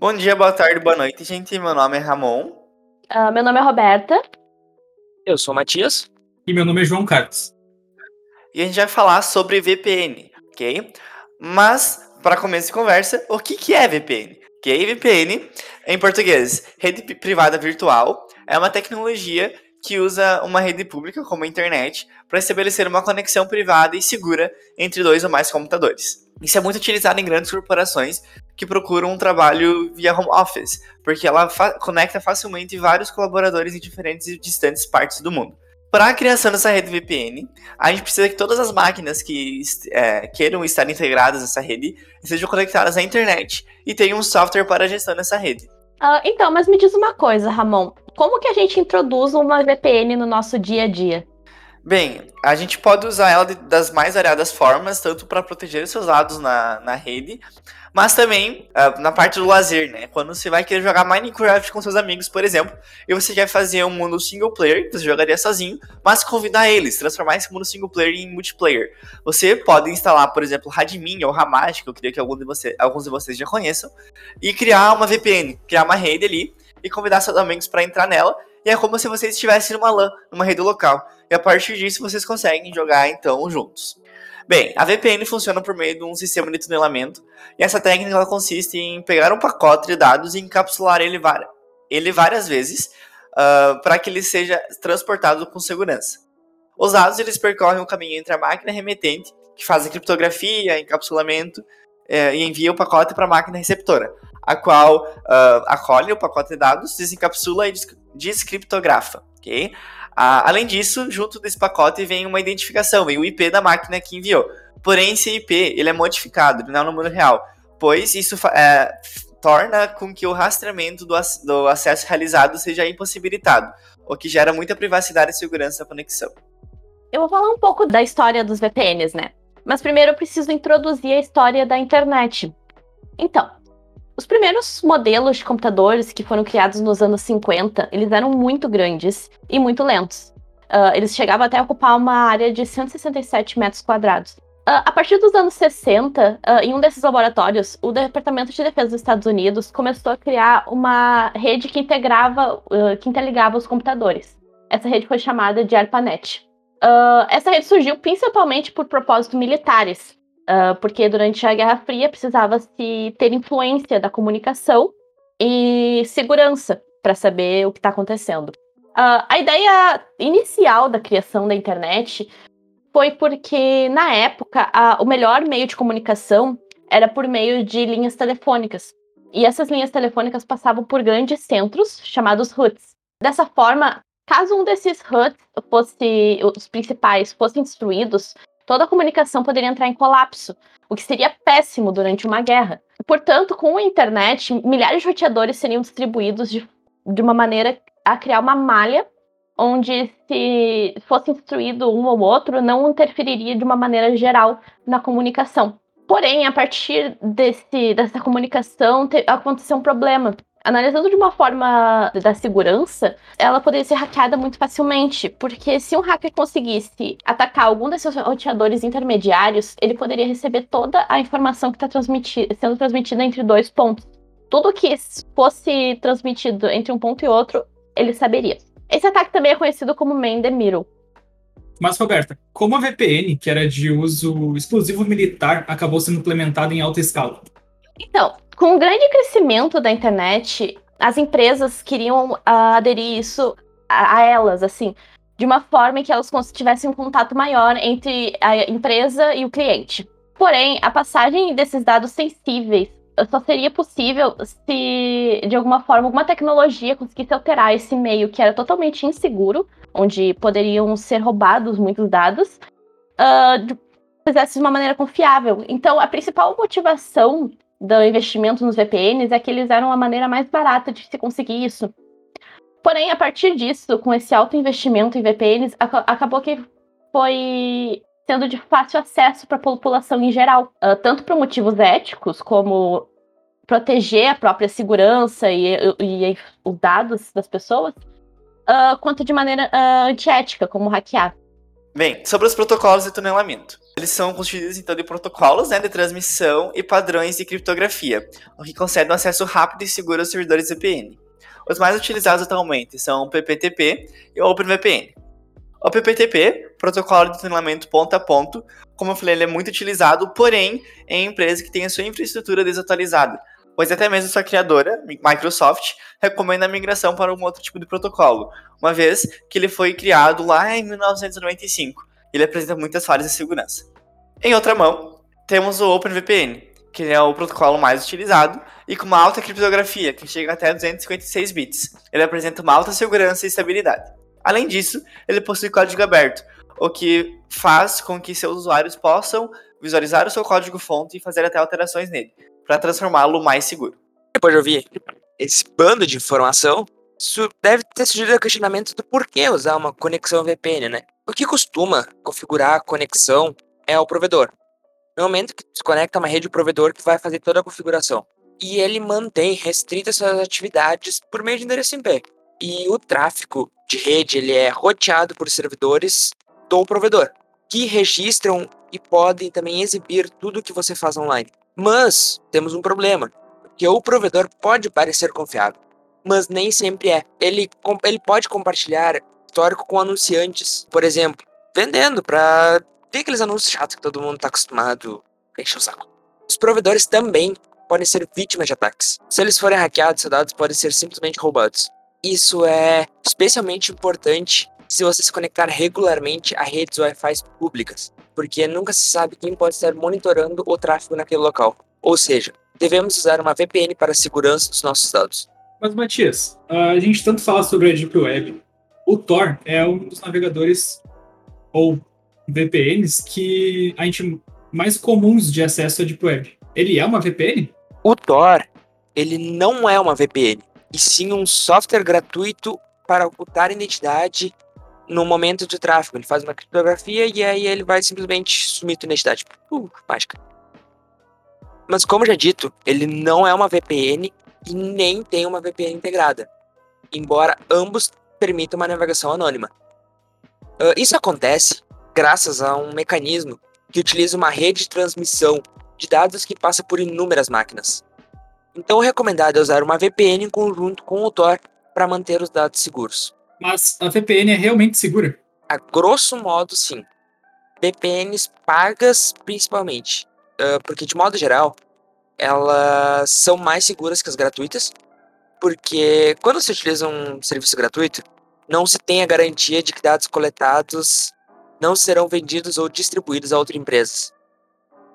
Bom dia, boa tarde, boa noite, gente. Meu nome é Ramon. Uh, meu nome é Roberta. Eu sou Matias. E meu nome é João Carlos. E a gente vai falar sobre VPN, ok? Mas, para começo de conversa, o que, que é VPN? Ok, VPN, em português, rede privada virtual, é uma tecnologia que usa uma rede pública, como a internet, para estabelecer uma conexão privada e segura entre dois ou mais computadores. Isso é muito utilizado em grandes corporações que procuram um trabalho via home office, porque ela fa conecta facilmente vários colaboradores em diferentes e distantes partes do mundo. Para a criação dessa rede VPN, a gente precisa que todas as máquinas que é, queiram estar integradas nessa rede sejam conectadas à internet e tenham um software para a gestão dessa rede. Uh, então, mas me diz uma coisa, Ramon. Como que a gente introduz uma VPN no nosso dia a dia? Bem, a gente pode usar ela das mais variadas formas, tanto para proteger seus dados na, na rede, mas também uh, na parte do lazer, né? Quando você vai querer jogar Minecraft com seus amigos, por exemplo, e você quer fazer um mundo single player, que você jogaria sozinho, mas convidar eles, transformar esse mundo single player em multiplayer. Você pode instalar, por exemplo, Radmin ou Hamash, que eu queria que algum de você, alguns de vocês já conheçam, e criar uma VPN, criar uma rede ali e convidar seus amigos para entrar nela e é como se vocês estivessem numa LAN, numa rede local. E a partir disso vocês conseguem jogar então juntos. Bem, a VPN funciona por meio de um sistema de tunelamento, e essa técnica consiste em pegar um pacote de dados e encapsular ele, ele várias vezes uh, para que ele seja transportado com segurança. Os dados eles percorrem o caminho entre a máquina remetente, que faz a criptografia, encapsulamento, uh, e envia o pacote para a máquina receptora, a qual uh, acolhe o pacote de dados, desencapsula e descriptografa? Ah, além disso, junto desse pacote vem uma identificação, vem o IP da máquina que enviou. Porém, esse IP ele é modificado, ele não é o número real, pois isso é, torna com que o rastreamento do, do acesso realizado seja impossibilitado, o que gera muita privacidade e segurança na conexão. Eu vou falar um pouco da história dos VPNs, né? Mas primeiro eu preciso introduzir a história da internet. Então, os primeiros modelos de computadores que foram criados nos anos 50, eles eram muito grandes e muito lentos. Uh, eles chegavam até a ocupar uma área de 167 metros quadrados. Uh, a partir dos anos 60, uh, em um desses laboratórios, o Departamento de Defesa dos Estados Unidos começou a criar uma rede que integrava, que interligava os computadores. Essa rede foi chamada de ARPANET. essa rede surgiu principalmente por propósitos militares, Uh, porque durante a Guerra Fria precisava-se ter influência da comunicação e segurança para saber o que está acontecendo. Uh, a ideia inicial da criação da internet foi porque, na época, a, o melhor meio de comunicação era por meio de linhas telefônicas. E essas linhas telefônicas passavam por grandes centros, chamados HUDs. Dessa forma, caso um desses HUDs fosse, os principais, fossem destruídos, toda a comunicação poderia entrar em colapso, o que seria péssimo durante uma guerra. Portanto, com a internet, milhares de roteadores seriam distribuídos de, de uma maneira a criar uma malha onde, se fosse instruído um ou outro, não interferiria de uma maneira geral na comunicação. Porém, a partir desse, dessa comunicação, te, aconteceu um problema. Analisando de uma forma da segurança, ela poderia ser hackeada muito facilmente, porque se um hacker conseguisse atacar algum desses roteadores intermediários, ele poderia receber toda a informação que está transmiti sendo transmitida entre dois pontos. Tudo que fosse transmitido entre um ponto e outro, ele saberia. Esse ataque também é conhecido como Man the Middle. Mas, Roberta, como a VPN, que era de uso exclusivo militar, acabou sendo implementada em alta escala? Então, com o grande crescimento da internet, as empresas queriam uh, aderir isso a, a, elas, assim, de uma forma que elas tivessem um contato maior entre a empresa e o cliente. Porém, a passagem desses dados sensíveis só seria possível se, de alguma forma, alguma tecnologia conseguisse alterar esse meio que era totalmente inseguro, onde poderiam ser roubados muitos dados, uh, de, fizesse de uma maneira confiável. Então, a principal motivação do investimento nos VPNs é que eles eram a maneira mais barata de se conseguir isso. Porém, a partir disso, com esse alto investimento em VPNs, ac acabou que foi sendo de fácil acesso para a população em geral, uh, tanto por motivos éticos, como proteger a própria segurança e, e, e os dados das pessoas, uh, quanto de maneira uh, antiética, como hackear. Bem, sobre os protocolos de tunelamento. Eles são constituídos então de protocolos né, de transmissão e padrões de criptografia, o que concede um acesso rápido e seguro aos servidores VPN. Os mais utilizados atualmente são o PPTP e o OpenVPN. O PPTP, protocolo de tunelamento ponto a ponto, como eu falei, ele é muito utilizado, porém, em empresas que têm a sua infraestrutura desatualizada, pois até mesmo sua criadora, Microsoft, recomenda a migração para um outro tipo de protocolo, uma vez que ele foi criado lá em 1995. Ele apresenta muitas falhas de segurança. Em outra mão, temos o OpenVPN, que é o protocolo mais utilizado e com uma alta criptografia, que chega até 256 bits. Ele apresenta uma alta segurança e estabilidade. Além disso, ele possui código aberto, o que faz com que seus usuários possam visualizar o seu código-fonte e fazer até alterações nele, para transformá-lo mais seguro. Depois de ouvir esse bando de informação, deve ter surgido o questionamento do porquê usar uma conexão VPN, né? O que costuma configurar a conexão é o provedor. No momento que se conecta a uma rede, o provedor que vai fazer toda a configuração. E ele mantém restritas suas atividades por meio de endereço IP. E o tráfego de rede ele é roteado por servidores do provedor, que registram e podem também exibir tudo que você faz online. Mas temos um problema, que o provedor pode parecer confiável, mas nem sempre é. Ele, ele pode compartilhar histórico com anunciantes, por exemplo, vendendo para ver aqueles anúncios chatos que todo mundo está acostumado a encher o saco. Os provedores também podem ser vítimas de ataques. Se eles forem hackeados, seus dados podem ser simplesmente roubados. Isso é especialmente importante se você se conectar regularmente a redes Wi-Fi públicas, porque nunca se sabe quem pode estar monitorando o tráfego naquele local. Ou seja, devemos usar uma VPN para a segurança dos nossos dados. Mas, Matias, a gente tanto fala sobre a Deep Web. O Tor é um dos navegadores ou VPNs que a gente mais comuns de acesso à Deep Web. Ele é uma VPN? O Tor, ele não é uma VPN e sim um software gratuito para ocultar identidade no momento de tráfego. Ele faz uma criptografia e aí ele vai simplesmente sumir tua identidade. Uh, mágica. Mas como já dito, ele não é uma VPN e nem tem uma VPN integrada, embora ambos permitam uma navegação anônima. Uh, isso acontece graças a um mecanismo que utiliza uma rede de transmissão de dados que passa por inúmeras máquinas. Então, o recomendado é usar uma VPN em conjunto com o Tor para manter os dados seguros. Mas a VPN é realmente segura? A grosso modo, sim. VPNs pagas, principalmente. Uh, porque, de modo geral, elas são mais seguras que as gratuitas. Porque quando se utiliza um serviço gratuito, não se tem a garantia de que dados coletados não serão vendidos ou distribuídos a outras empresas.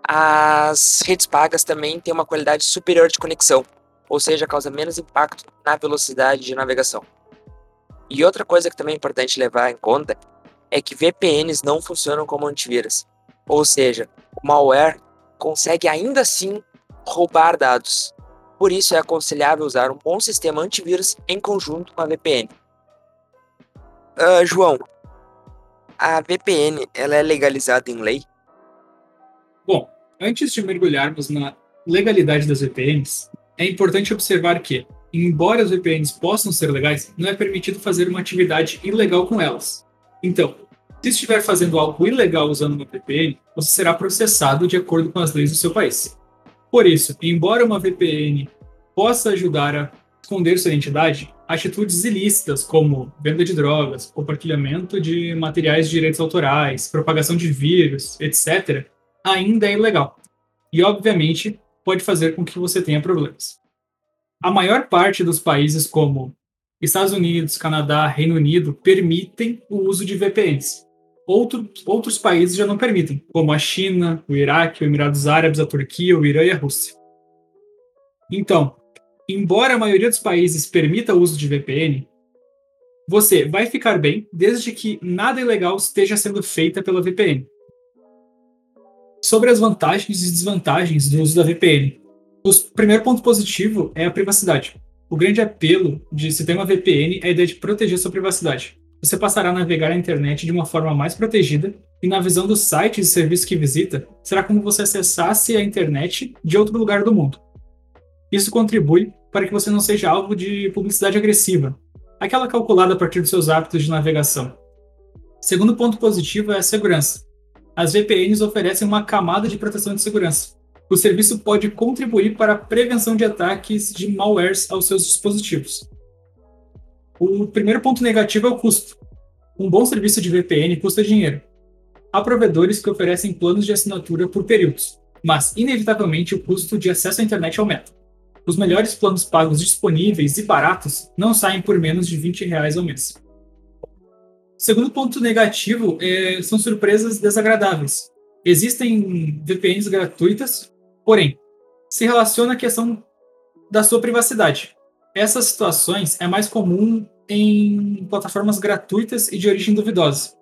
As redes pagas também têm uma qualidade superior de conexão, ou seja, causa menos impacto na velocidade de navegação. E outra coisa que também é importante levar em conta é que VPNs não funcionam como antivírus, ou seja, o malware consegue ainda assim roubar dados. Por isso é aconselhável usar um bom sistema antivírus em conjunto com a VPN. Uh, ah, João, a VPN ela é legalizada em lei? Bom, Antes de mergulharmos na legalidade das VPNs, é importante observar que, embora as VPNs possam ser legais, não é permitido fazer uma atividade ilegal com elas. Então, se estiver fazendo algo ilegal usando uma VPN, você será processado de acordo com as leis do seu país. Por isso, embora uma VPN possa ajudar a esconder sua identidade, atitudes ilícitas como venda de drogas, compartilhamento de materiais de direitos autorais, propagação de vírus, etc., ainda é ilegal. E, obviamente, pode fazer com que você tenha problemas. A maior parte dos países, como Estados Unidos, Canadá, Reino Unido, permitem o uso de VPNs. Outro, outros países já não permitem, como a China, o Iraque, os Emirados Árabes, a Turquia, o Irã e a Rússia. Então, embora a maioria dos países permita o uso de VPN, você vai ficar bem desde que nada ilegal esteja sendo feita pela VPN sobre as vantagens e desvantagens do uso da VPN. O primeiro ponto positivo é a privacidade. O grande apelo de se ter uma VPN é a ideia de proteger sua privacidade. Você passará a navegar a internet de uma forma mais protegida e, na visão dos sites e serviços que visita, será como você acessasse a internet de outro lugar do mundo. Isso contribui para que você não seja alvo de publicidade agressiva, aquela calculada a partir dos seus hábitos de navegação. Segundo ponto positivo é a segurança. as VPNs oferecem uma camada de proteção de segurança. O serviço pode contribuir para a prevenção de ataques de malwares aos seus dispositivos. O primeiro ponto negativo é o custo. Um bom serviço de VPN custa dinheiro. Há provedores que oferecem planos de assinatura por períodos, mas, inevitavelmente, o custo de acesso à internet aumenta. Os melhores planos pagos disponíveis e baratos não saem por menos de 20 reais ao mês. Segundo ponto negativo é, são surpresas desagradáveis. Existem VPNs gratuitas, porém, se relaciona à questão da sua privacidade. Essas situações é mais comum em plataformas gratuitas e de origem duvidosa.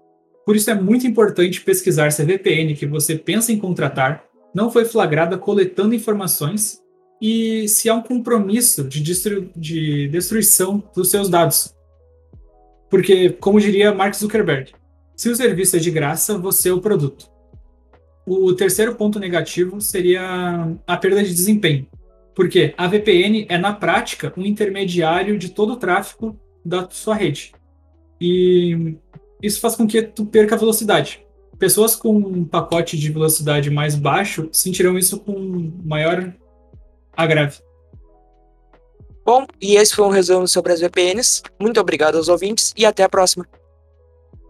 Por isso é muito importante pesquisar se a VPN que você pensa em contratar não foi flagrada coletando informações e se há um compromisso de, destru de destruição dos seus dados. Porque, como diria Mark Zuckerberg, se o serviço é de graça, você é o produto. O terceiro ponto negativo seria a perda de desempenho. Porque a VPN é, na prática, um intermediário de todo o tráfego da sua rede. E isso faz com que tu perca velocidade. Pessoas com um pacote de velocidade mais baixo sentirão isso com maior agrave. Bom, e esse foi um resumo sobre as VPNs. Muito obrigado aos ouvintes e até a próxima.